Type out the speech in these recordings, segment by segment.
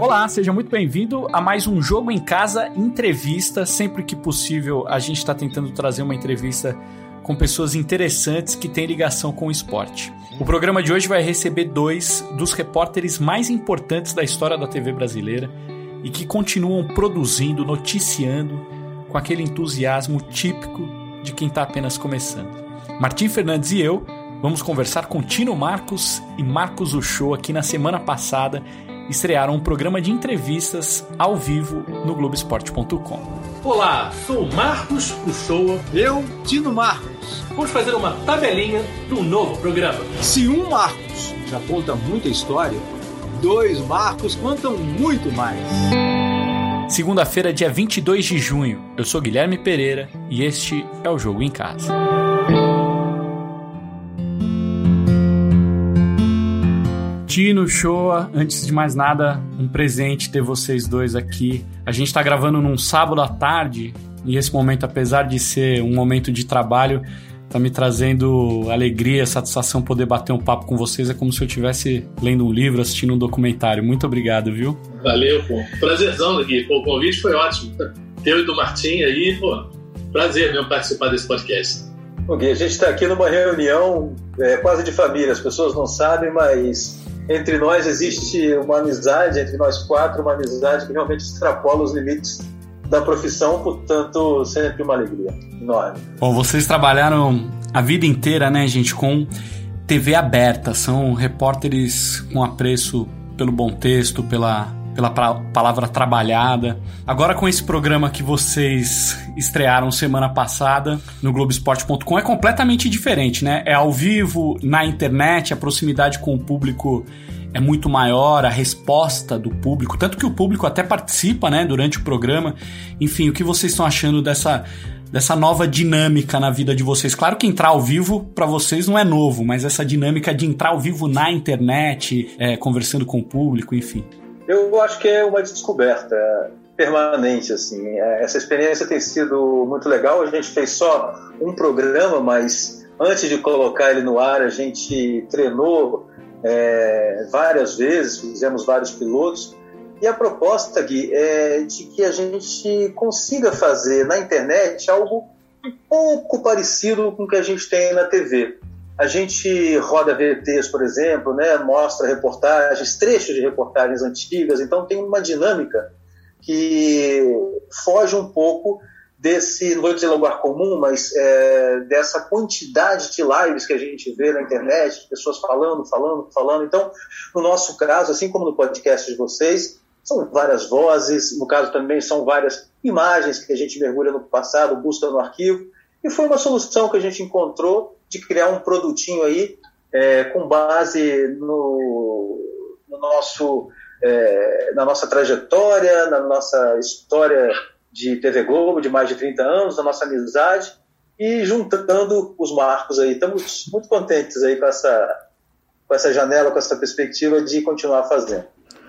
Olá, seja muito bem-vindo a mais um Jogo em Casa entrevista. Sempre que possível, a gente está tentando trazer uma entrevista com pessoas interessantes que têm ligação com o esporte. O programa de hoje vai receber dois dos repórteres mais importantes da história da TV brasileira e que continuam produzindo, noticiando com aquele entusiasmo típico de quem está apenas começando. Martim Fernandes e eu vamos conversar com Tino Marcos e Marcos Uchoa aqui na semana passada estrearam um programa de entrevistas ao vivo no Globoesporte.com. Olá, sou Marcos Uchoa. Eu, Tino Marcos. Vamos fazer uma tabelinha do novo programa. Se um Marcos já conta muita história, dois Marcos contam muito mais. Segunda-feira, dia 22 de junho. Eu sou Guilherme Pereira e este é o Jogo em Casa. Tino, Shoa, antes de mais nada, um presente ter vocês dois aqui. A gente está gravando num sábado à tarde e esse momento, apesar de ser um momento de trabalho, tá me trazendo alegria, satisfação poder bater um papo com vocês. É como se eu estivesse lendo um livro, assistindo um documentário. Muito obrigado, viu? Valeu, pô. Prazerzão aqui. Pô, o convite foi ótimo. Teu e do Martim aí, pô, prazer mesmo participar desse podcast. Bom, Gui, a gente está aqui numa reunião é, quase de família. As pessoas não sabem, mas entre nós existe uma amizade, entre nós quatro, uma amizade que realmente extrapola os limites da profissão, portanto, sempre uma alegria enorme. Bom, vocês trabalharam a vida inteira, né, gente, com TV aberta, são repórteres com apreço pelo bom texto, pela pela palavra trabalhada. Agora com esse programa que vocês estrearam semana passada no Globoesporte.com é completamente diferente, né? É ao vivo, na internet, a proximidade com o público é muito maior, a resposta do público, tanto que o público até participa, né, durante o programa. Enfim, o que vocês estão achando dessa dessa nova dinâmica na vida de vocês? Claro que entrar ao vivo para vocês não é novo, mas essa dinâmica de entrar ao vivo na internet, é, conversando com o público, enfim. Eu acho que é uma descoberta permanente, assim. É, essa experiência tem sido muito legal. A gente fez só um programa, mas antes de colocar ele no ar, a gente treinou é, várias vezes, fizemos vários pilotos. E a proposta, Gui, é de que a gente consiga fazer na internet algo um pouco parecido com o que a gente tem na TV. A gente roda VTs, por exemplo, né, mostra reportagens, trechos de reportagens antigas, então tem uma dinâmica que foge um pouco desse, não vou dizer lugar comum, mas é, dessa quantidade de lives que a gente vê na internet, pessoas falando, falando, falando. Então, no nosso caso, assim como no podcast de vocês, são várias vozes, no caso também são várias imagens que a gente mergulha no passado, busca no arquivo, e foi uma solução que a gente encontrou de criar um produtinho aí é, com base no, no nosso, é, na nossa trajetória, na nossa história de TV Globo de mais de 30 anos, da nossa amizade e juntando os marcos aí. Estamos muito contentes aí com essa, com essa janela, com essa perspectiva de continuar fazendo.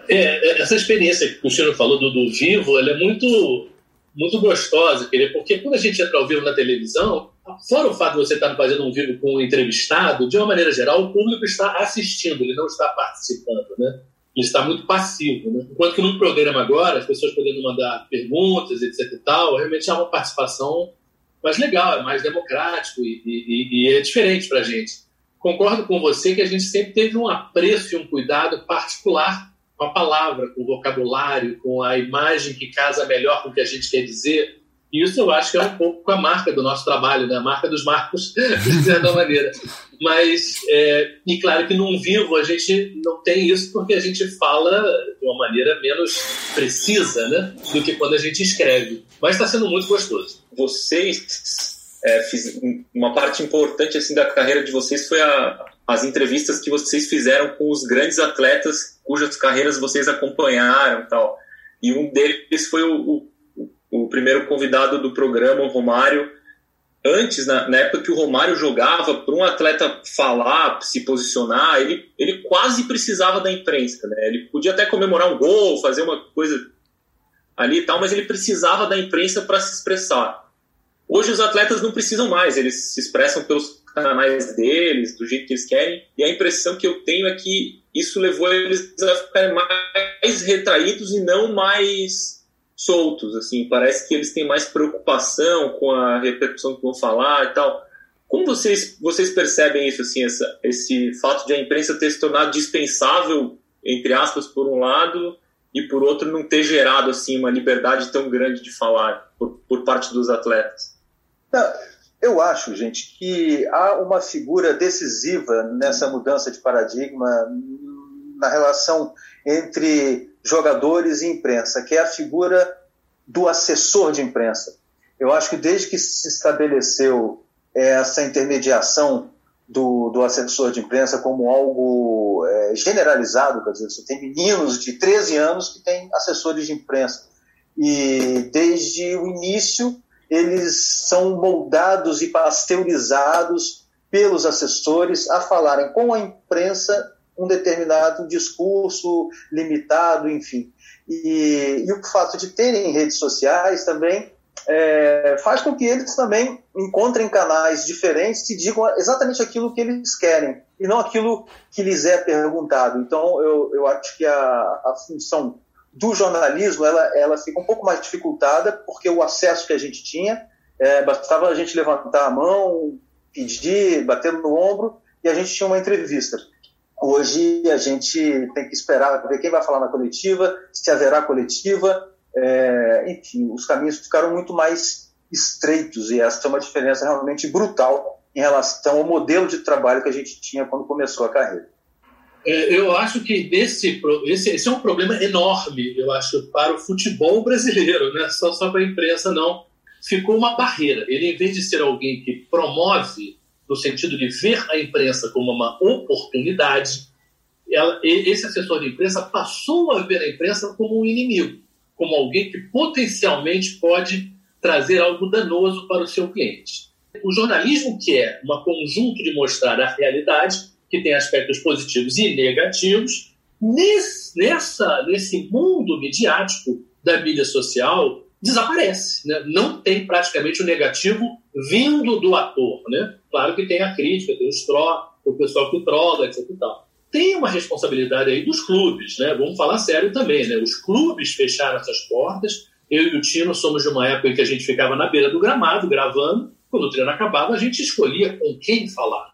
É, é essa experiência que o Cristiano falou do, do vivo, ela é muito muito gostosa, porque quando a gente entra ao vivo na televisão, fora o fato de você estar fazendo um vídeo com um entrevistado, de uma maneira geral, o público está assistindo, ele não está participando, né? Ele está muito passivo, né? Enquanto que num programa agora, as pessoas podendo mandar perguntas, etc e tal, realmente há uma participação mais legal, é mais democrático e, e, e é diferente para a gente. Concordo com você que a gente sempre teve um apreço e um cuidado particular com a palavra, com o vocabulário, com a imagem que casa melhor com o que a gente quer dizer. E isso eu acho que é um pouco a marca do nosso trabalho, né? a marca dos marcos, de certa maneira. Mas, é, e claro que num vivo a gente não tem isso porque a gente fala de uma maneira menos precisa né? do que quando a gente escreve. Mas está sendo muito gostoso. Vocês, é, fiz, uma parte importante assim da carreira de vocês foi a, as entrevistas que vocês fizeram com os grandes atletas cujas carreiras vocês acompanharam tal. E um deles foi o, o o primeiro convidado do programa, o Romário, antes, na, na época que o Romário jogava, para um atleta falar, se posicionar, ele, ele quase precisava da imprensa. Né? Ele podia até comemorar um gol, fazer uma coisa ali e tal, mas ele precisava da imprensa para se expressar. Hoje os atletas não precisam mais, eles se expressam pelos canais deles, do jeito que eles querem, e a impressão que eu tenho é que isso levou eles a ficarem mais retraídos e não mais soltos, assim, parece que eles têm mais preocupação com a repercussão que vão falar e tal. Como vocês, vocês percebem isso, assim, essa, esse fato de a imprensa ter se tornado dispensável, entre aspas, por um lado, e por outro não ter gerado, assim, uma liberdade tão grande de falar por, por parte dos atletas? Não, eu acho, gente, que há uma figura decisiva nessa mudança de paradigma na relação entre jogadores e imprensa, que é a figura do assessor de imprensa. Eu acho que desde que se estabeleceu essa intermediação do, do assessor de imprensa como algo é, generalizado, quer dizer, você tem meninos de 13 anos que têm assessores de imprensa. E desde o início eles são moldados e pasteurizados pelos assessores a falarem com a imprensa um determinado discurso limitado, enfim. E, e o fato de terem redes sociais também é, faz com que eles também encontrem canais diferentes e digam exatamente aquilo que eles querem e não aquilo que lhes é perguntado. Então, eu, eu acho que a, a função do jornalismo ela, ela fica um pouco mais dificultada porque o acesso que a gente tinha é, bastava a gente levantar a mão, pedir, bater no ombro e a gente tinha uma entrevista. Hoje a gente tem que esperar ver quem vai falar na coletiva, se haverá coletiva, é, enfim, os caminhos ficaram muito mais estreitos e essa é uma diferença realmente brutal em relação ao modelo de trabalho que a gente tinha quando começou a carreira. É, eu acho que esse, esse, esse, é um problema enorme, eu acho, para o futebol brasileiro, né? só, só para a imprensa não. Ficou uma barreira. Ele, em vez de ser alguém que promove, no sentido de ver a imprensa como uma oportunidade, ela, esse assessor de imprensa passou a ver a imprensa como um inimigo como alguém que potencialmente pode trazer algo danoso para o seu cliente. O jornalismo, que é um conjunto de mostrar a realidade, que tem aspectos positivos e negativos, nesse, nessa, nesse mundo midiático da mídia social, desaparece. Né? Não tem praticamente o negativo vindo do ator. Né? Claro que tem a crítica, tem os tro, o pessoal que trola, etc. E tal tem uma responsabilidade aí dos clubes, né? Vamos falar sério também, né? Os clubes fecharam essas portas. Eu e o Tino somos de uma época em que a gente ficava na beira do gramado gravando. Quando o treino acabava, a gente escolhia com quem falar.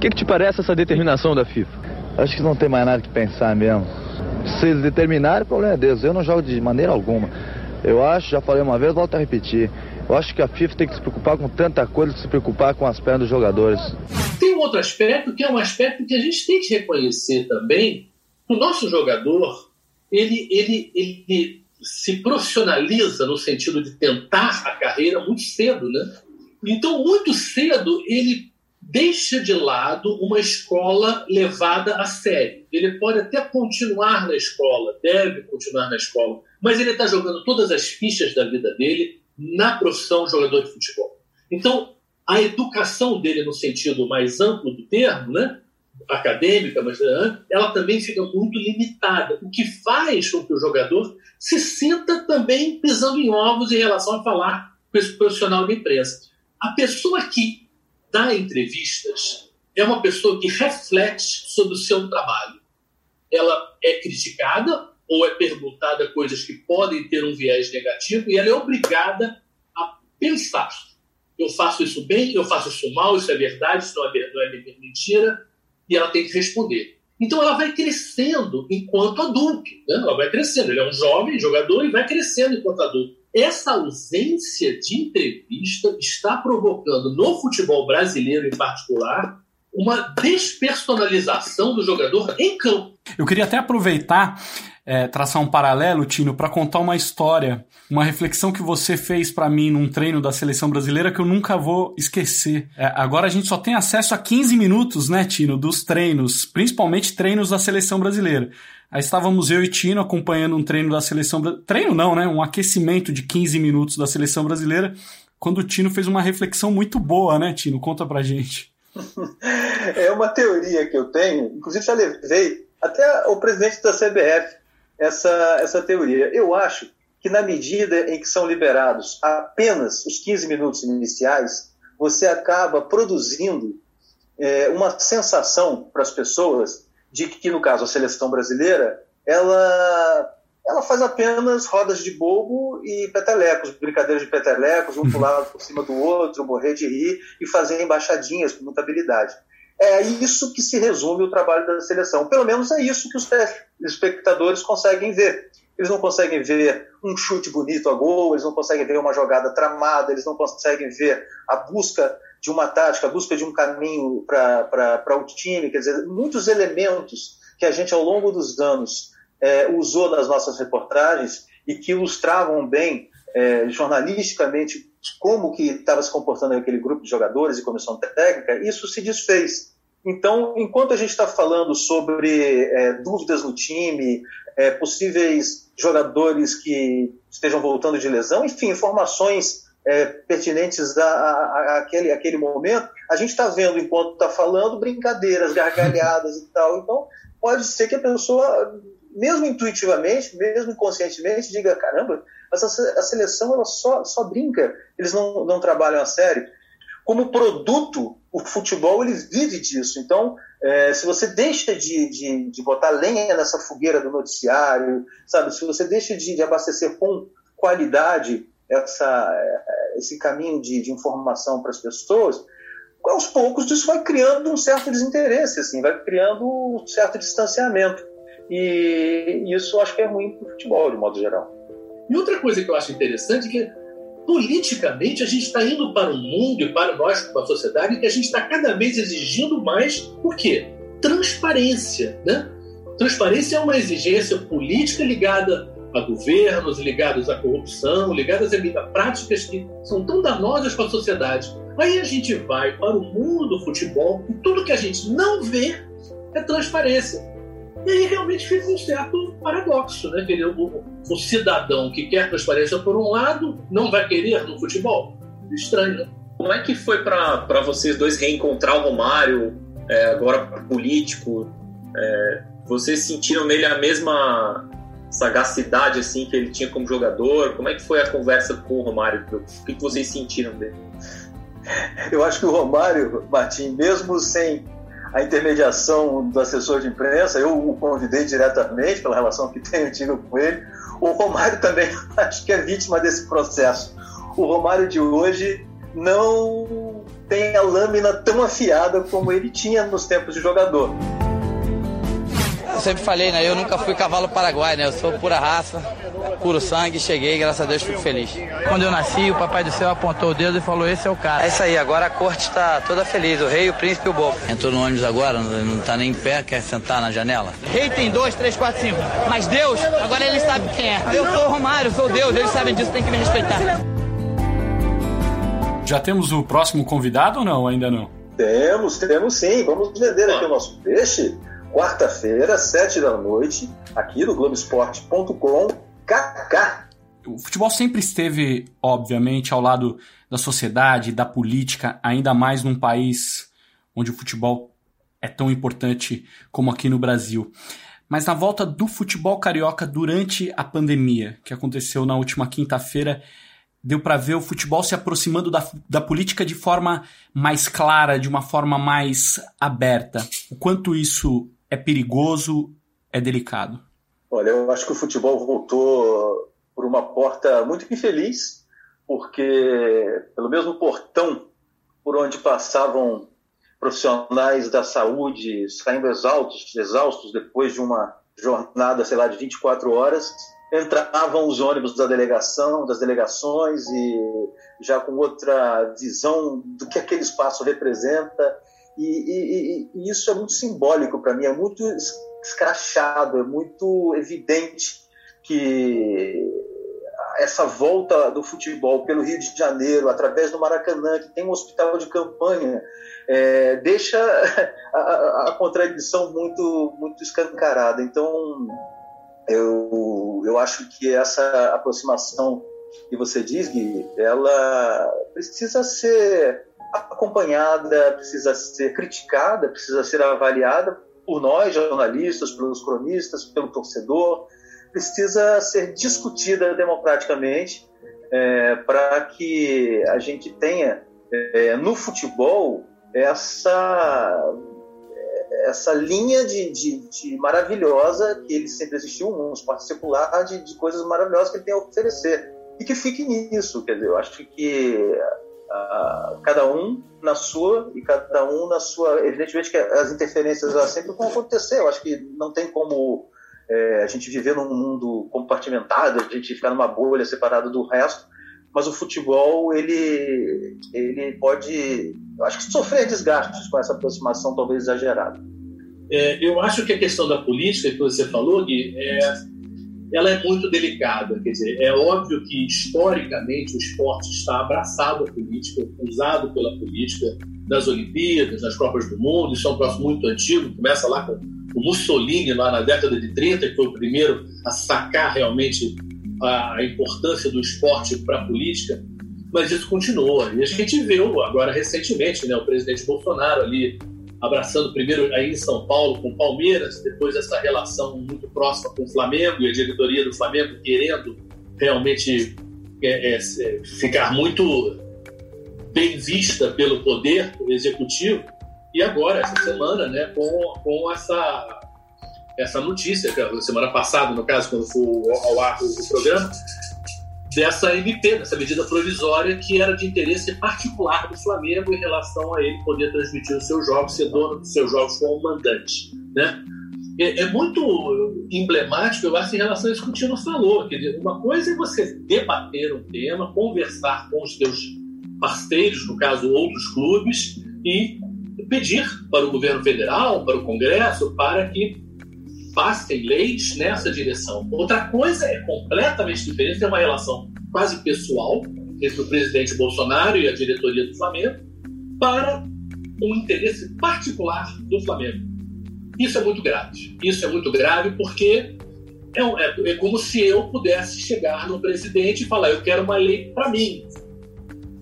O que, que te parece essa determinação da FIFA? Acho que não tem mais nada que pensar mesmo. Se eles determinarem, o problema é deles. Eu não jogo de maneira alguma. Eu acho, já falei uma vez, volto a repetir. Eu acho que a FIFA tem que se preocupar com tanta coisa que se preocupar com as pernas dos jogadores. Tem um outro aspecto que é um aspecto que a gente tem que reconhecer também. O nosso jogador, ele, ele, ele se profissionaliza no sentido de tentar a carreira muito cedo, né? Então, muito cedo, ele deixa de lado uma escola levada a sério. Ele pode até continuar na escola, deve continuar na escola, mas ele está jogando todas as fichas da vida dele na profissão jogador de futebol. Então, a educação dele, no sentido mais amplo do termo, né, acadêmica, mas né, ela também fica muito limitada, o que faz com que o jogador se sinta também pisando em ovos em relação a falar com esse profissional da imprensa. A pessoa que dá entrevistas é uma pessoa que reflete sobre o seu trabalho. Ela é criticada ou é perguntada coisas que podem ter um viés negativo e ela é obrigada a pensar. Eu faço isso bem, eu faço isso mal, isso é verdade, isso não é, não é mentira, e ela tem que responder. Então ela vai crescendo enquanto adulto, né? ela vai crescendo. Ele é um jovem jogador e vai crescendo enquanto adulto. Essa ausência de entrevista está provocando no futebol brasileiro em particular uma despersonalização do jogador em campo. Eu queria até aproveitar é, traçar um paralelo, Tino, para contar uma história, uma reflexão que você fez para mim num treino da seleção brasileira que eu nunca vou esquecer. É, agora a gente só tem acesso a 15 minutos, né, Tino, dos treinos, principalmente treinos da seleção brasileira. Aí estávamos eu e Tino acompanhando um treino da seleção treino não, né, um aquecimento de 15 minutos da seleção brasileira, quando o Tino fez uma reflexão muito boa, né, Tino? Conta pra gente. é uma teoria que eu tenho, inclusive já levei até o presidente da CBF essa, essa teoria. Eu acho que na medida em que são liberados apenas os 15 minutos iniciais, você acaba produzindo é, uma sensação para as pessoas de que, no caso, a seleção brasileira, ela, ela faz apenas rodas de bobo e petelecos, brincadeiras de petelecos, um pular por cima do outro, morrer de rir e fazer embaixadinhas com muita habilidade. É isso que se resume o trabalho da seleção. Pelo menos é isso que os espectadores conseguem ver. Eles não conseguem ver um chute bonito a gol, eles não conseguem ver uma jogada tramada, eles não conseguem ver a busca de uma tática, a busca de um caminho para o time. Quer dizer, muitos elementos que a gente, ao longo dos anos, é, usou nas nossas reportagens e que ilustravam bem é, jornalisticamente como que estava se comportando aquele grupo de jogadores e comissão técnica, isso se desfez. Então, enquanto a gente está falando sobre é, dúvidas no time, é, possíveis jogadores que estejam voltando de lesão, enfim, informações é, pertinentes a, a, aquele, aquele momento, a gente está vendo, enquanto está falando, brincadeiras, gargalhadas e tal. Então, pode ser que a pessoa, mesmo intuitivamente, mesmo inconscientemente, diga: caramba, mas a, seleção ela só, só brinca, eles não, não trabalham a sério como produto, o futebol ele vive disso. Então, é, se você deixa de, de, de, botar lenha nessa fogueira do noticiário, sabe, se você deixa de, de abastecer com qualidade essa, esse caminho de, de informação para as pessoas, aos poucos isso vai criando um certo desinteresse, assim, vai criando um certo distanciamento. E isso acho que é ruim para o futebol, de modo geral. E outra coisa que eu acho interessante é que politicamente a gente está indo para um mundo e para nós, para a sociedade, que a gente está cada vez exigindo mais o quê? Transparência. Né? Transparência é uma exigência política ligada a governos, ligados à corrupção, ligadas a práticas que são tão danosas para a sociedade. Aí a gente vai para o mundo do futebol e tudo que a gente não vê é transparência. E aí realmente fica um certo paradoxo, né? O, o cidadão que quer transparência por um lado não vai querer no futebol. Estranho, né? Como é que foi para vocês dois reencontrar o Romário, é, agora político? É, vocês sentiram nele a mesma sagacidade assim que ele tinha como jogador? Como é que foi a conversa com o Romário? O que vocês sentiram dele? Eu acho que o Romário, Martim, mesmo sem a intermediação do assessor de imprensa, eu o convidei diretamente pela relação que tenho tido com ele. O Romário também acho que é vítima desse processo. O Romário de hoje não tem a lâmina tão afiada como ele tinha nos tempos de jogador. Eu sempre falei, né? Eu nunca fui cavalo paraguai, né? Eu sou pura raça, puro sangue, cheguei, graças a Deus fico feliz. Quando eu nasci, o Papai do Céu apontou o dedo e falou: Esse é o cara. É isso aí, agora a corte está toda feliz, o rei, o príncipe e o bobo. Entrou no ônibus agora, não está nem em pé, quer sentar na janela. Rei tem dois, três, quatro, cinco. Mas Deus, agora ele sabe quem é. Eu sou o Romário, sou Deus, eles sabem disso, tem que me respeitar. Já temos o próximo convidado ou não? Ainda não? Temos, temos sim. Vamos vender aqui o nosso peixe quarta-feira, sete da noite, aqui no Globoesporte.com, KK. O futebol sempre esteve, obviamente, ao lado da sociedade, da política, ainda mais num país onde o futebol é tão importante como aqui no Brasil. Mas na volta do futebol carioca durante a pandemia, que aconteceu na última quinta-feira, deu para ver o futebol se aproximando da, da política de forma mais clara, de uma forma mais aberta. O quanto isso é perigoso, é delicado? Olha, eu acho que o futebol voltou por uma porta muito infeliz, porque pelo mesmo portão por onde passavam profissionais da saúde saindo exaustos, exaustos depois de uma jornada, sei lá, de 24 horas, entravam os ônibus da delegação, das delegações e já com outra visão do que aquele espaço representa e, e, e isso é muito simbólico para mim, é muito escrachado, é muito evidente que essa volta do futebol pelo Rio de Janeiro, através do Maracanã, que tem um hospital de campanha, é, deixa a, a, contradição muito, muito escancarada. Então, eu, eu acho que essa aproximação que você diz, Gui, ela precisa ser acompanhada, precisa ser criticada, precisa ser avaliada por nós, jornalistas, pelos cronistas, pelo torcedor, precisa ser discutida democraticamente é, para que a gente tenha é, no futebol essa essa linha de, de, de, maravilhosa que ele sempre existiu, um esporte secular, de, de, coisas maravilhosas que ele tem a oferecer. E que fique nisso, quer dizer, eu acho que uh, cada um na sua e cada um na sua. Evidentemente que as interferências elas sempre vão acontecer, eu acho que não tem como é, a gente viver num mundo compartimentado, a gente ficar numa bolha separada do resto, mas o futebol ele ele pode eu acho que sofrer desgastes com essa aproximação talvez exagerada é, eu acho que a questão da política que você falou Gui, é, ela é muito delicada quer dizer é óbvio que historicamente o esporte está abraçado à política usado pela política nas Olimpíadas nas Copas do Mundo isso é um troço muito antigo começa lá com o Mussolini lá na década de 30 que foi o primeiro a sacar realmente a importância do esporte para a política, mas isso continua. E a gente viu agora recentemente né, o presidente Bolsonaro ali abraçando primeiro aí em São Paulo com Palmeiras, depois essa relação muito próxima com o Flamengo e a diretoria do Flamengo querendo realmente é, é, ficar muito bem vista pelo poder executivo. E agora, essa semana, né, com, com essa essa notícia, semana passada, no caso, quando foi ao ar o, programa, dessa MP, dessa medida provisória que era de interesse particular do Flamengo em relação a ele poder transmitir os seus jogos, ser dono dos seus jogos como mandante. Né? É, é muito emblemático, eu acho, em relação a isso que o Tino falou. Quer dizer, uma coisa é você debater um tema, conversar com os seus parceiros, no caso, outros clubes, e pedir para o governo federal, para o Congresso, para que passem leis nessa direção. Outra coisa é completamente diferente, é uma relação quase pessoal entre o presidente Bolsonaro e a diretoria do Flamengo para um interesse particular do Flamengo. Isso é muito grave. Isso é muito grave porque é, é, é como se eu pudesse chegar no presidente e falar: eu quero uma lei para mim.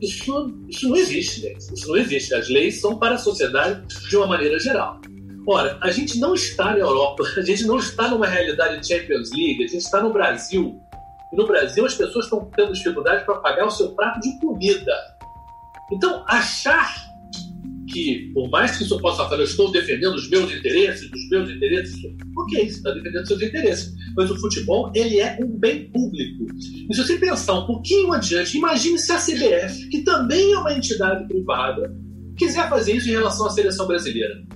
Isso, isso não existe, gente. Isso não existe. As leis são para a sociedade de uma maneira geral. Ora, a gente não está na Europa, a gente não está numa realidade de Champions League, a gente está no Brasil. E no Brasil as pessoas estão tendo dificuldade para pagar o seu prato de comida. Então, achar que, por mais que isso possa falar, eu estou defendendo os meus interesses, os meus interesses, ok, você está defendendo seus interesses, mas o futebol, ele é um bem público. E se você pensar um pouquinho adiante, imagine se a CBF, que também é uma entidade privada, quiser fazer isso em relação à seleção brasileira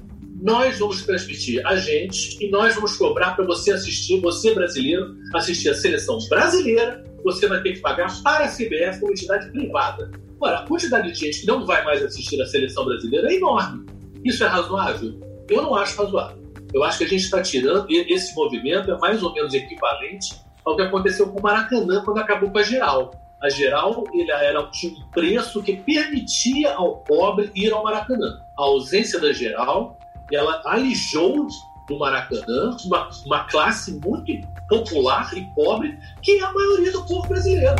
nós vamos transmitir a gente e nós vamos cobrar para você assistir, você brasileiro, assistir a seleção brasileira, você vai ter que pagar para a CBF como entidade privada. Ora, a quantidade de gente que não vai mais assistir a seleção brasileira é enorme. Isso é razoável? Eu não acho razoável. Eu acho que a gente está tirando, esse movimento é mais ou menos equivalente ao que aconteceu com o Maracanã quando acabou com a Geral. A Geral era, tinha um preço que permitia ao pobre ir ao Maracanã. A ausência da Geral ela alijou do Maracanã uma, uma classe muito popular e pobre, que é a maioria do povo brasileiro.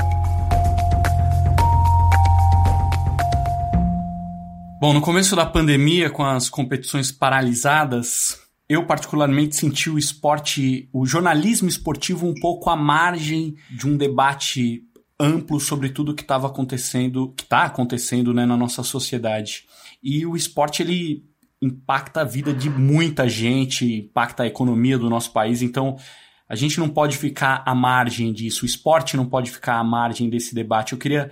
Bom, no começo da pandemia, com as competições paralisadas, eu particularmente senti o esporte, o jornalismo esportivo um pouco à margem de um debate amplo sobre tudo que estava acontecendo, que está acontecendo né, na nossa sociedade. E o esporte ele impacta a vida de muita gente, impacta a economia do nosso país. Então, a gente não pode ficar à margem disso. O esporte não pode ficar à margem desse debate. Eu queria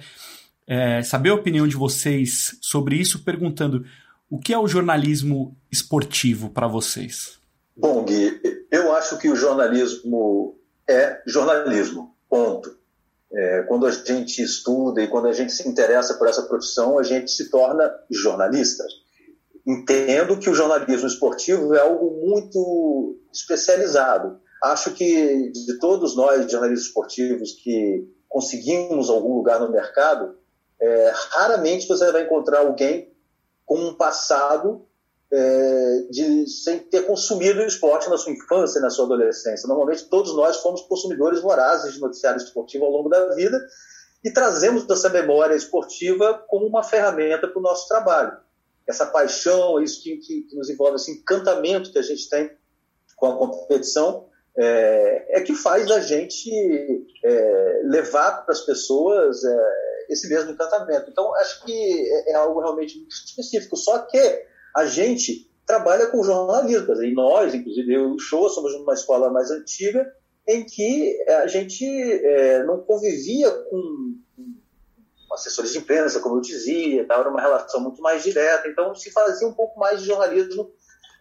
é, saber a opinião de vocês sobre isso, perguntando o que é o jornalismo esportivo para vocês? Bom, Gui, eu acho que o jornalismo é jornalismo, ponto. É, quando a gente estuda e quando a gente se interessa por essa profissão, a gente se torna jornalista entendo que o jornalismo esportivo é algo muito especializado. Acho que de todos nós, jornalistas esportivos, que conseguimos algum lugar no mercado, é, raramente você vai encontrar alguém com um passado é, de, sem ter consumido o esporte na sua infância na sua adolescência. Normalmente, todos nós fomos consumidores vorazes de noticiário esportivo ao longo da vida e trazemos essa memória esportiva como uma ferramenta para o nosso trabalho essa paixão, isso que, que, que, nos envolve, esse encantamento que a gente tem com a competição, é, é que faz a gente é, levar para as pessoas é, esse mesmo encantamento. Então, acho que é, é algo realmente muito específico. Só que a gente trabalha com jornalismo, e nós, inclusive eu e o Show, somos uma escola mais antiga, em que a gente é, não convivia com assessores de imprensa, como eu dizia, era uma relação muito mais direta, então se fazia um pouco mais de jornalismo,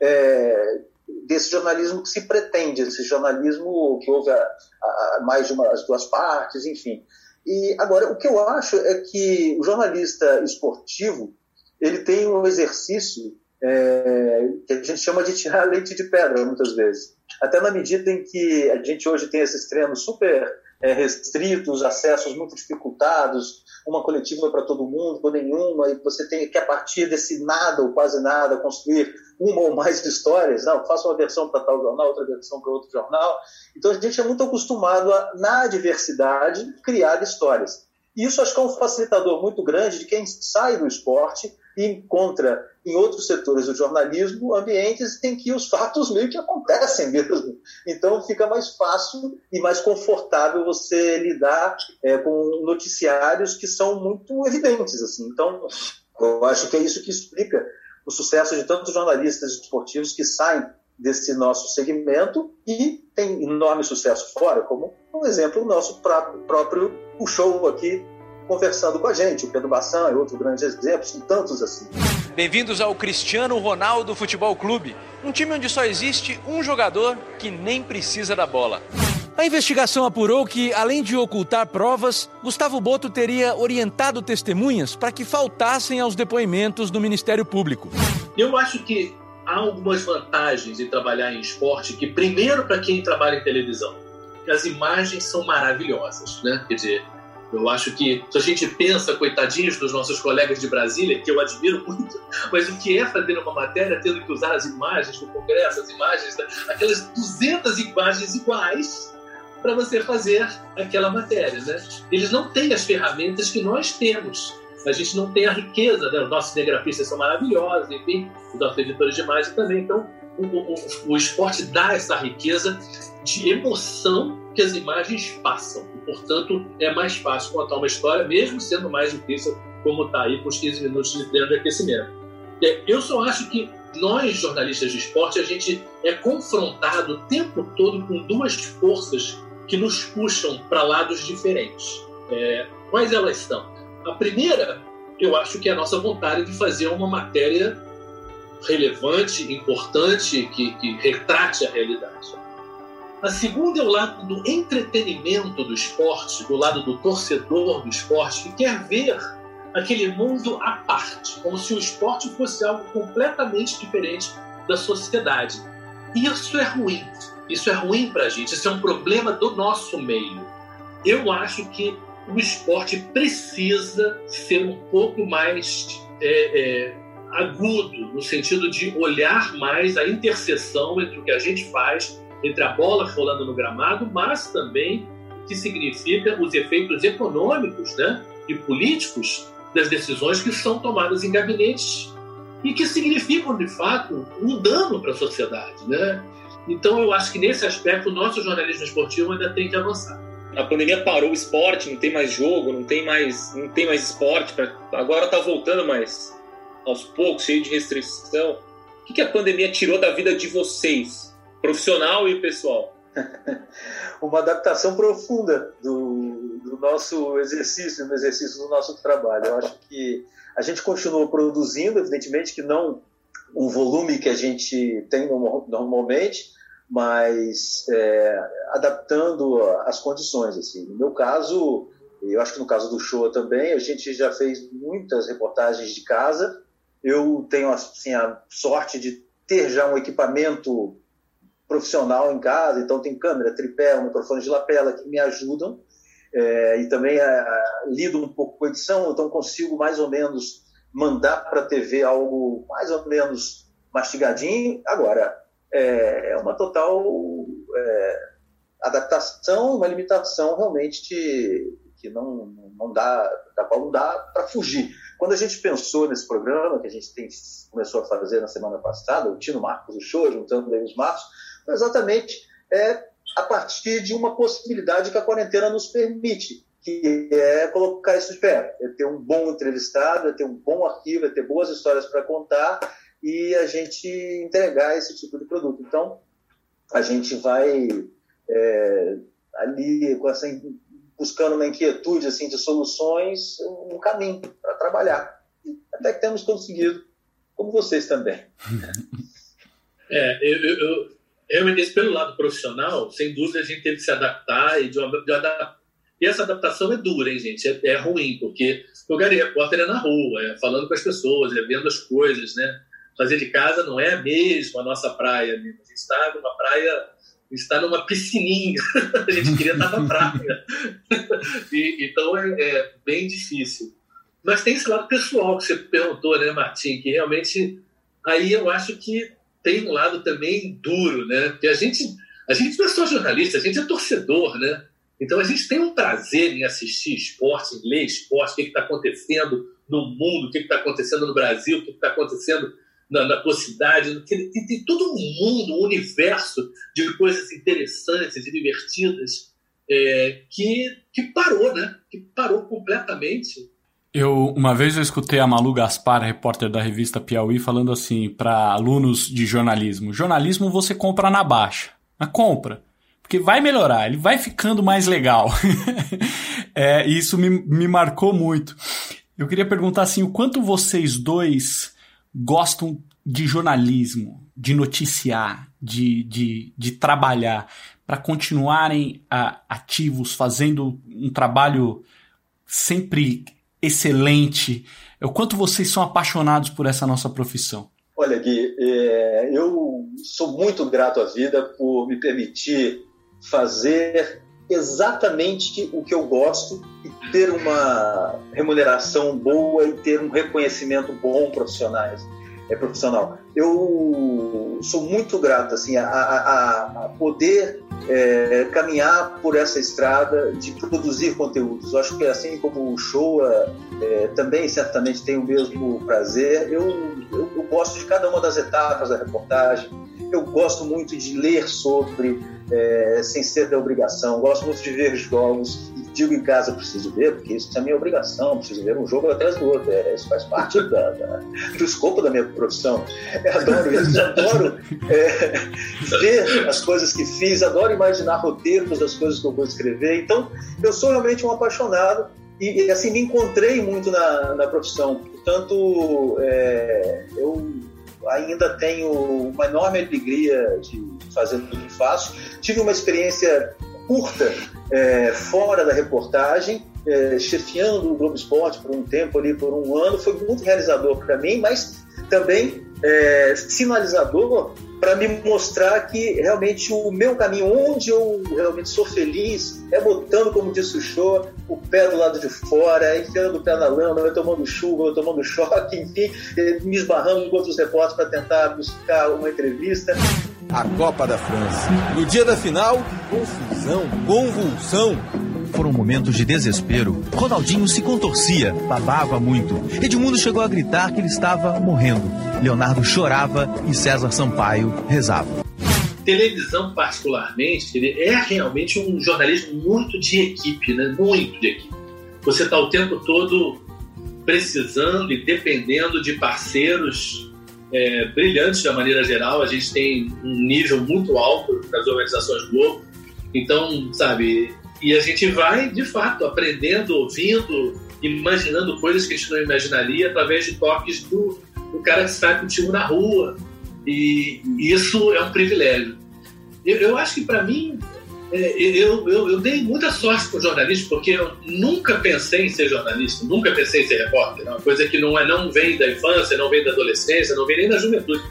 é, desse jornalismo que se pretende, esse jornalismo que houve a, a, mais de uma, as duas partes, enfim. E agora, o que eu acho é que o jornalista esportivo ele tem um exercício é, que a gente chama de tirar leite de pedra, muitas vezes. Até na medida em que a gente hoje tem esses treinos super é, restritos, acessos muito dificultados, uma coletiva para todo mundo, ou nenhuma, e você tem que, a partir desse nada ou quase nada, construir uma ou mais histórias. Não, faça uma versão para tal jornal, outra versão para outro jornal. Então a gente é muito acostumado a, na diversidade, criar histórias. E isso acho que é um facilitador muito grande de quem sai do esporte encontra em outros setores do jornalismo ambientes em que os fatos meio que acontecem mesmo. Então fica mais fácil e mais confortável você lidar é, com noticiários que são muito evidentes. assim. Então eu acho que é isso que explica o sucesso de tantos jornalistas esportivos que saem desse nosso segmento e tem enorme sucesso fora, como, por exemplo, o nosso próprio show aqui conversando com a gente. O Pedro Bassan é outro grande exemplo, são tantos assim. Bem-vindos ao Cristiano Ronaldo Futebol Clube, um time onde só existe um jogador que nem precisa da bola. A investigação apurou que, além de ocultar provas, Gustavo Boto teria orientado testemunhas para que faltassem aos depoimentos do Ministério Público. Eu acho que há algumas vantagens em trabalhar em esporte, que primeiro para quem trabalha em televisão, as imagens são maravilhosas, né? Quer dizer, eu acho que se a gente pensa, coitadinhos dos nossos colegas de Brasília, que eu admiro muito, mas o que é fazer uma matéria tendo que usar as imagens do Congresso, as imagens, aquelas 200 imagens iguais para você fazer aquela matéria, né? Eles não têm as ferramentas que nós temos. A gente não tem a riqueza, né? Os nossos cinegrafistas são maravilhosos, enfim, os nossos editores de imagem também. Então, o, o, o esporte dá essa riqueza de emoção que as imagens passam. Portanto, é mais fácil contar uma história, mesmo sendo mais difícil, como está aí com os 15 minutos de treino de aquecimento. Eu só acho que nós, jornalistas de esporte, a gente é confrontado o tempo todo com duas forças que nos puxam para lados diferentes. É, quais elas são? A primeira, eu acho que é a nossa vontade de fazer uma matéria relevante, importante, que, que retrate a realidade. A segunda é o lado do entretenimento do esporte, do lado do torcedor do esporte, que quer ver aquele mundo à parte, como se o esporte fosse algo completamente diferente da sociedade. Isso é ruim. Isso é ruim para a gente. Isso é um problema do nosso meio. Eu acho que o esporte precisa ser um pouco mais é, é, agudo, no sentido de olhar mais a interseção entre o que a gente faz entre a bola rolando no gramado, mas também que significa os efeitos econômicos né, e políticos das decisões que são tomadas em gabinetes e que significam, de fato, um dano para a sociedade. Né? Então, eu acho que nesse aspecto o nosso jornalismo esportivo ainda tem que avançar. A pandemia parou o esporte, não tem mais jogo, não tem mais, não tem mais esporte. Pra... Agora está voltando, mas aos poucos, cheio de restrição. O que a pandemia tirou da vida de vocês? Profissional e pessoal? Uma adaptação profunda do, do nosso exercício, no exercício do nosso trabalho. Eu acho que a gente continuou produzindo, evidentemente que não o volume que a gente tem normalmente, mas é, adaptando as condições. Assim. No meu caso, eu acho que no caso do show também, a gente já fez muitas reportagens de casa. Eu tenho assim, a sorte de ter já um equipamento profissional em casa, então tem câmera, tripé, um microfone de lapela que me ajudam. É, e também é, lido um pouco com edição, então consigo mais ou menos mandar para a TV algo mais ou menos mastigadinho. Agora, é, é uma total é, adaptação, uma limitação realmente de, que não, não dá, qual não dá para fugir. Quando a gente pensou nesse programa, que a gente tem, começou a fazer na semana passada, o Tino Marcos o Show, juntando os Marcos, exatamente é, a partir de uma possibilidade que a quarentena nos permite, que é colocar isso de pé, é ter um bom entrevistado, é ter um bom arquivo, é ter boas histórias para contar e a gente entregar esse tipo de produto. Então, a gente vai é, ali com essa, buscando uma inquietude assim de soluções, um caminho para trabalhar. Até que temos conseguido, como vocês também. É, eu, eu realmente, pelo lado profissional, sem dúvida a gente teve que se adaptar e de, de adaptar e essa adaptação é dura, hein, gente? É, é ruim, porque o Gary Repórter é na rua, é falando com as pessoas, é vendo as coisas, né? Fazer de casa não é mesmo a nossa praia. Né? A gente está numa praia, está numa piscininha. a gente queria estar na praia. e, então é, é, bem difícil. Mas tem esse lado pessoal que você perguntou, né, Martim? Que realmente aí eu acho que tem um lado também duro, né? Porque a gente, a gente não é só jornalista, a gente é torcedor, né? Então a gente tem um prazer em assistir esporte, em ler esporte, o que está acontecendo no mundo, o que está acontecendo no Brasil, o que está acontecendo na, na tua cidade. Tem, tem todo um mundo, um universo de coisas interessantes e divertidas é, que, que parou, né? Que parou completamente. Eu uma vez eu escutei a Malu Gaspar, repórter da revista Piauí, falando assim para alunos de jornalismo: jornalismo você compra na baixa, na compra porque vai melhorar, ele vai ficando mais legal. é, isso me, me marcou muito. Eu queria perguntar assim, o quanto vocês dois gostam de jornalismo, de noticiar, de, de, de trabalhar, para continuarem a, ativos, fazendo um trabalho sempre excelente. O quanto vocês são apaixonados por essa nossa profissão? Olha, Gui, é, eu sou muito grato à vida por me permitir fazer exatamente o que eu gosto e ter uma remuneração boa e ter um reconhecimento bom profissionais, é profissional. Eu sou muito grato assim a, a, a poder é, caminhar por essa estrada de produzir conteúdos. Eu acho que assim como o show é, também certamente tem o mesmo prazer. Eu, eu, eu gosto de cada uma das etapas da reportagem. Eu gosto muito de ler sobre é, sem ser da obrigação. Gosto muito de ver jogos digo em casa preciso ver, porque isso é minha obrigação, preciso ver um jogo atrás do outro. É, isso faz parte da, da, do escopo da minha profissão. Eu adoro isso, adoro é, ver as coisas que fiz, adoro imaginar roteiros das coisas que eu vou escrever. Então, eu sou realmente um apaixonado e, e assim me encontrei muito na, na profissão. Portanto, é, eu ainda tenho uma enorme alegria de fazer tudo que faço. Tive uma experiência curta é, fora da reportagem, é, chefiando o Globo Esporte por um tempo ali, por um ano, foi muito realizador para mim, mas também é, sinalizador para me mostrar que realmente o meu caminho, onde eu realmente sou feliz, é botando, como disse o show, o pé do lado de fora, é enfiando o pé na lama, eu tomando chuva, eu tomando choque, enfim, me esbarrando com outros repórteres para tentar buscar uma entrevista. A Copa da França. No dia da final, confusão, convulsão foram momentos de desespero. Ronaldinho se contorcia, babava muito. Edmundo chegou a gritar que ele estava morrendo. Leonardo chorava e César Sampaio rezava. Televisão, particularmente, é realmente um jornalismo muito de equipe, né? Muito de equipe. Você está o tempo todo precisando e dependendo de parceiros é, brilhantes da maneira geral. A gente tem um nível muito alto das organizações Globo. Então, sabe, e a gente vai, de fato, aprendendo, ouvindo, imaginando coisas que a gente não imaginaria através de toques do, do cara que está contigo na rua. E, isso é um privilégio. Eu, eu acho que, para mim, eu, eu, eu, dei muita sorte com jornalismo, porque eu nunca pensei em ser jornalista, nunca pensei em ser repórter. É uma coisa que não, é, não vem da infância, não vem da adolescência, não vem nem da juventude.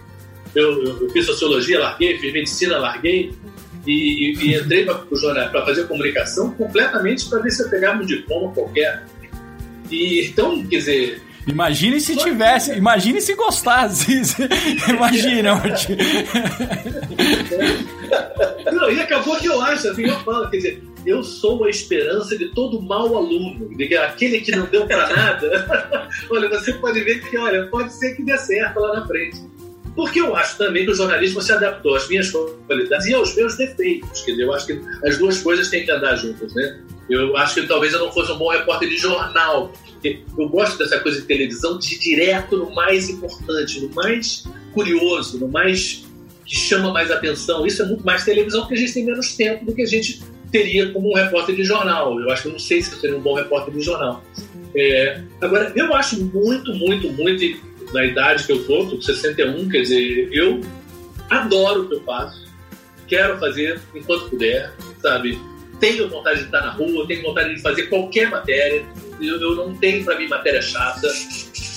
Eu, eu, eu fiz sociologia, larguei, fiz medicina, larguei, e, e, e entrei para fazer comunicação completamente para ver se eu pegava um diploma qualquer. E, então, quer dizer, Imagine se tivesse, imagine se gostasse. Imagina, Não, e acabou que eu acho, assim, eu falo, quer dizer, eu sou a esperança de todo mau aluno, de aquele que não deu para nada. olha, você pode ver que, olha, pode ser que dê certo lá na frente. Porque eu acho também que o jornalismo se adaptou às minhas qualidades e aos meus defeitos. Quer dizer, eu acho que as duas coisas têm que andar juntas, né? Eu acho que talvez eu não fosse um bom repórter de jornal, eu gosto dessa coisa de televisão de ir direto no mais importante, no mais curioso, no mais que chama mais atenção. Isso é muito mais televisão porque a gente tem menos tempo do que a gente teria como um repórter de jornal. Eu acho que eu não sei se eu seria um bom repórter de jornal. É, agora, eu acho muito, muito, muito, na idade que eu tô, tô com 61, quer dizer, eu adoro o que eu faço, quero fazer enquanto puder, sabe? Tenho vontade de estar na rua, tenho vontade de fazer qualquer matéria. Eu, eu não tenho para mim matéria chata.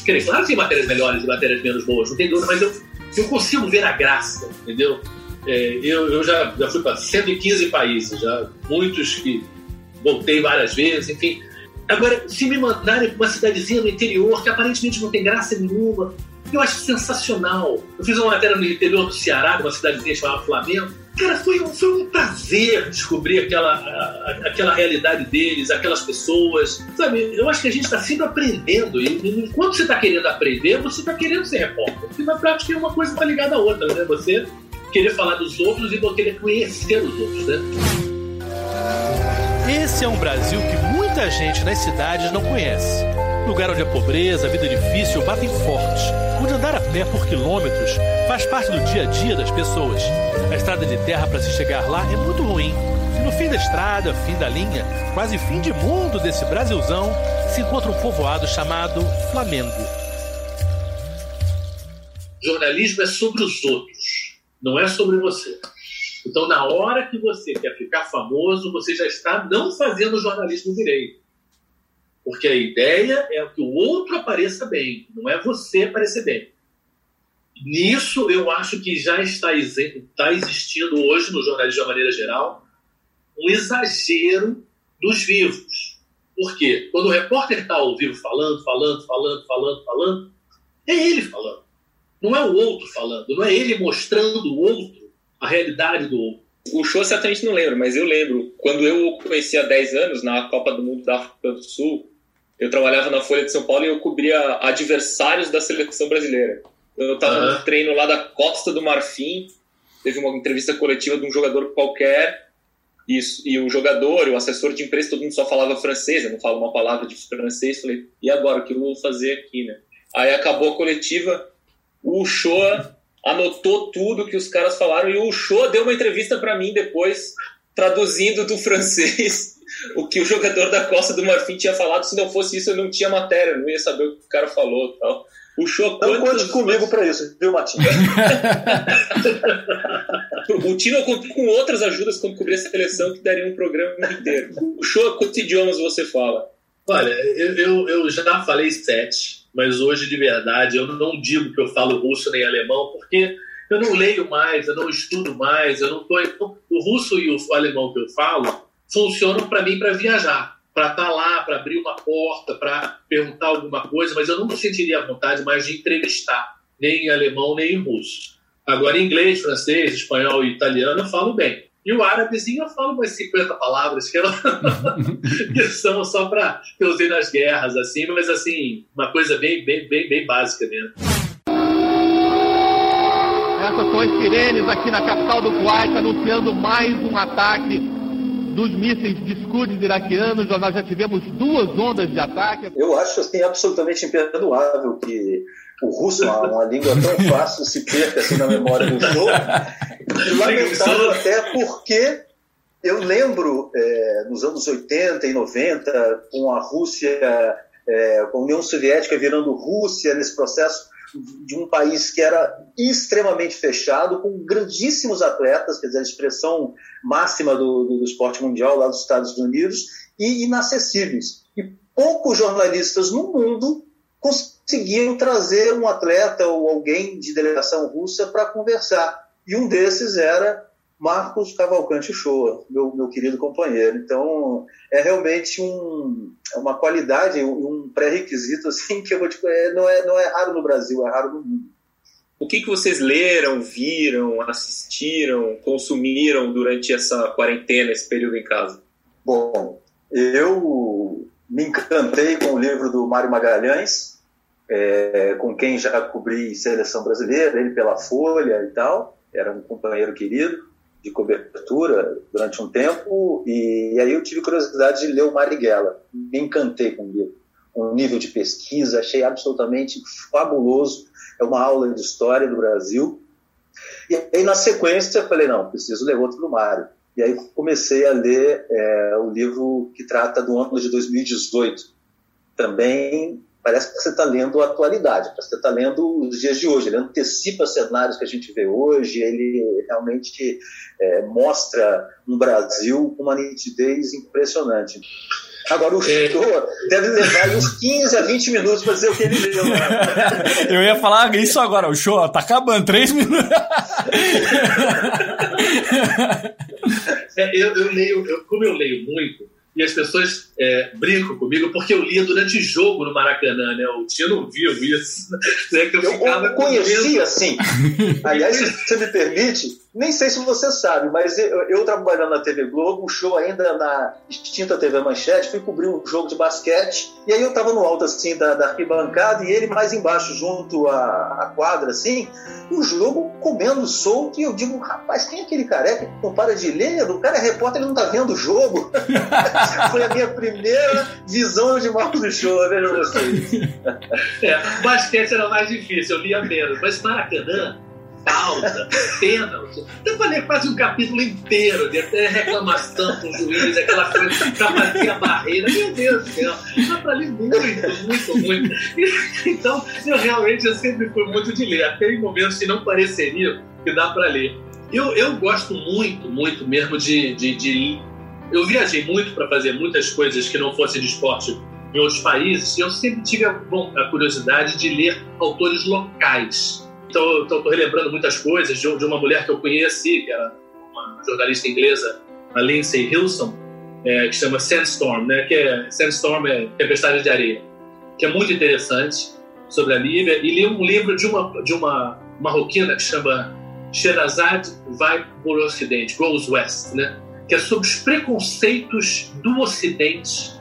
Quer dizer, claro que tem matérias melhores e matérias menos boas, não tem dúvida, mas eu, eu consigo ver a graça, entendeu? É, eu, eu já, já fui para 115 países, já muitos que voltei várias vezes, enfim. Agora, se me mandarem para uma cidadezinha no interior que aparentemente não tem graça nenhuma, eu acho sensacional. Eu fiz uma matéria no interior do Ceará, numa cidadezinha chamada Flamengo. Cara, foi foi um prazer descobrir aquela, a, aquela realidade deles, aquelas pessoas. Sabe, eu acho que a gente está sempre aprendendo. E enquanto você está querendo aprender, você está querendo ser repórter. Porque na prática uma coisa está ligada à outra, né? Você querer falar dos outros e não querer conhecer os outros, né? Esse é um Brasil que muita gente nas cidades não conhece. Lugar onde a pobreza, a vida difícil batem forte. Onde andar a pé por quilômetros faz parte do dia a dia das pessoas. A estrada de terra para se chegar lá é muito ruim. E no fim da estrada, fim da linha, quase fim de mundo desse Brasilzão, se encontra um povoado chamado Flamengo. Jornalismo é sobre os outros, não é sobre você. Então, na hora que você quer ficar famoso, você já está não fazendo jornalismo direito. Porque a ideia é que o outro apareça bem, não é você aparecer bem. Nisso, eu acho que já está, está existindo hoje no jornalismo de uma maneira geral um exagero dos vivos. Por quê? Quando o repórter está ao vivo falando, falando, falando, falando, falando, é ele falando. Não é o outro falando, não é ele mostrando o outro a realidade do outro. O show certamente não lembro, mas eu lembro. Quando eu conheci há 10 anos, na Copa do Mundo da África do Sul, eu trabalhava na Folha de São Paulo e eu cobria adversários da seleção brasileira. Eu estava uhum. no treino lá da Costa do Marfim, teve uma entrevista coletiva de um jogador qualquer, e, e o jogador, o assessor de imprensa, todo mundo só falava francês, eu não falo uma palavra de francês. Falei, e agora, o que eu vou fazer aqui, né? Aí acabou a coletiva, o Shoa anotou tudo que os caras falaram e o Show deu uma entrevista para mim depois, traduzindo do francês o que o jogador da Costa do Marfim tinha falado. Se não fosse isso, eu não tinha matéria, não ia saber o que o cara falou tal. O show Não conte comigo para isso, viu, Matinho? o Tino eu contou com outras ajudas quando cobrir a seleção que daria um programa inteiro. O show, quantos idiomas você fala? Olha, eu, eu, eu já falei sete mas hoje de verdade eu não digo que eu falo russo nem alemão, porque eu não leio mais, eu não estudo mais, eu não tô. O russo e o alemão que eu falo funcionam para mim para viajar, para estar tá lá, para abrir uma porta, para perguntar alguma coisa, mas eu não me sentiria à vontade mais de entrevistar, nem em alemão nem em russo. Agora, inglês, francês, espanhol e italiano eu falo bem. E o árabezinho eu falo umas 50 palavras que, eu, que são só para que eu usei nas guerras, assim, mas assim, uma coisa bem, bem, bem, bem básica mesmo. Essas são as sirenes aqui na capital do Kuwait anunciando mais um ataque dos mísseis de escudos iraquianos. Nós já tivemos duas ondas de ataque. Eu acho assim absolutamente imperdoável que o russo, uma, uma língua tão fácil, se perca assim na memória do show. E lamentável até porque eu lembro é, nos anos 80 e 90, com a Rússia, é, com a União Soviética virando Rússia nesse processo de um país que era extremamente fechado, com grandíssimos atletas, quer dizer, a expressão máxima do, do, do esporte mundial lá dos Estados Unidos, e inacessíveis. E poucos jornalistas no mundo conseguiram trazer um atleta ou alguém de delegação russa para conversar. E um desses era Marcos Cavalcante Shoa, meu, meu querido companheiro. Então, é realmente um, é uma qualidade, um pré-requisito assim, que eu vou te, é, não, é, não é raro no Brasil, é raro no mundo. O que, que vocês leram, viram, assistiram, consumiram durante essa quarentena, esse período em casa? Bom, eu me encantei com o livro do Mário Magalhães, é, com quem já cobri seleção brasileira, ele pela Folha e tal, era um companheiro querido. de cobertura durante um tempo, e, e, aí eu tive curiosidade de ler o Marighella. Me encantei com o livro. Um nível de pesquisa, achei absolutamente fabuloso. É uma aula de história do Brasil. E aí, na sequência, eu falei: não, preciso ler outro do Mário. E aí comecei a ler é, o livro que trata do ano de 2018. Também parece que você está lendo a atualidade, parece que você está lendo os dias de hoje. Ele antecipa cenários que a gente vê hoje, ele realmente é, mostra um Brasil com uma nitidez impressionante. Agora, o é. show deve levar uns 15 a 20 minutos para dizer o que ele leu. Né? Eu ia falar isso agora, o show tá acabando, 3 minutos. é, eu, eu, leio, eu, como eu leio muito, e as pessoas é, brincam comigo porque eu lia durante jogo no Maracanã, né? O Tinha não viu isso. Né? Que eu, eu ficava conhecia, assim. Aliás, se você me permite, nem sei se você sabe, mas eu, eu, trabalhando na TV Globo, um show ainda na extinta TV Manchete, fui cobrir um jogo de basquete, e aí eu tava no alto assim da, da arquibancada e ele mais embaixo, junto à, à quadra, assim, o jogo comendo solto, e eu digo, rapaz, quem é aquele careca que não para de ler? O cara é repórter, ele não tá vendo o jogo. Foi a minha primeira visão de Marcos do show, vejam vocês. é, basquete era mais difícil, eu lia menos, mas Maracanã falta, pênalti. Eu falei quase um capítulo inteiro de até reclamação com o juiz, aquela coisa pra bater a barreira. Meu Deus do céu, pra ler muito, muito, muito. Então, eu realmente eu sempre fui muito de ler, até em momentos que não pareceria que dá para ler. Eu, eu gosto muito, muito mesmo de, de, de... Eu viajei muito para fazer muitas coisas que não fossem de esporte em outros países, e eu sempre tive a, a curiosidade de ler autores locais então, estou relembrando muitas coisas de, de, uma mulher que eu conheci, que era uma jornalista inglesa, a Lindsay Hilson, é, que chama Sandstorm, né? Que é Sandstorm é tempestade de areia, que é muito interessante sobre a Líbia. E li um livro de uma de uma marroquina que chama Sherazade vai por Ocidente, Goes West, né? Que é sobre os preconceitos do Ocidente,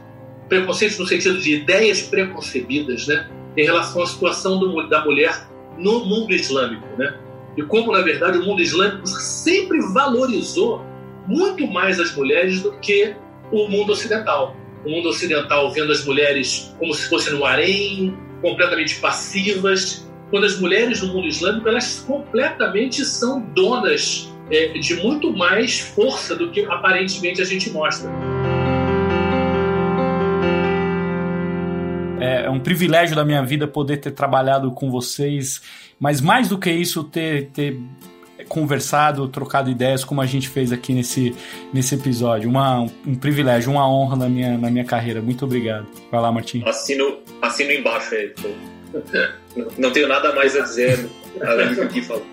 preconceitos no sentido de ideias preconcebidas, né? Em relação à situação do, da mulher no mundo islâmico, né? E como, na verdade, o mundo islâmico sempre valorizou muito mais as mulheres do que o mundo ocidental. O mundo ocidental vendo as mulheres como se fossem no harém, completamente passivas, quando as mulheres no mundo islâmico elas completamente são donas é, de muito mais força do que aparentemente a gente mostra. É, é um privilégio da minha vida poder ter trabalhado com vocês, mas mais do que isso, ter, ter conversado, trocado ideias como a gente fez aqui nesse, nesse episódio. Uma, um privilégio, uma honra na minha, na minha carreira. Muito obrigado. Vai lá, Martim. Assino, assino embaixo aí. Não tenho nada mais a dizer além do que falou.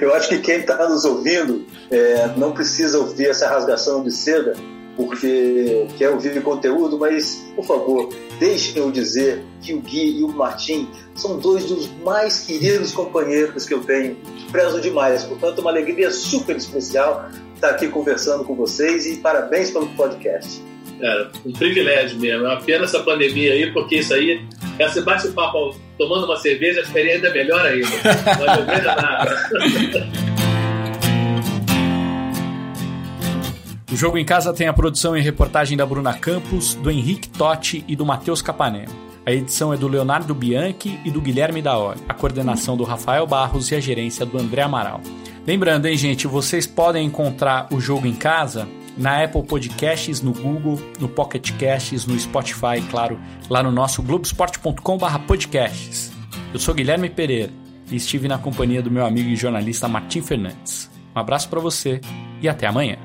Eu acho que quem está nos ouvindo é, não precisa ouvir essa rasgação de seda, porque quer ouvir conteúdo, mas, por favor, deixem eu dizer que o Gui e o Martim são dois dos mais queridos companheiros que eu tenho. Prezo demais, portanto, uma alegria super especial estar aqui conversando com vocês e parabéns pelo podcast. Cara, um privilégio mesmo. É uma pena essa pandemia aí, porque isso aí, esse bate-papo tomando uma cerveja, ficaria ainda melhor ainda. Não vejo nada. O Jogo em Casa tem a produção e reportagem da Bruna Campos, do Henrique Totti e do Matheus Capanema. A edição é do Leonardo Bianchi e do Guilherme Daoli, a coordenação do Rafael Barros e a gerência do André Amaral. Lembrando, hein, gente, vocês podem encontrar o Jogo em Casa na Apple Podcasts, no Google, no Pocket Casts, no Spotify, claro, lá no nosso globesport.com/podcasts. Eu sou Guilherme Pereira e estive na companhia do meu amigo e jornalista Martim Fernandes. Um abraço para você e até amanhã.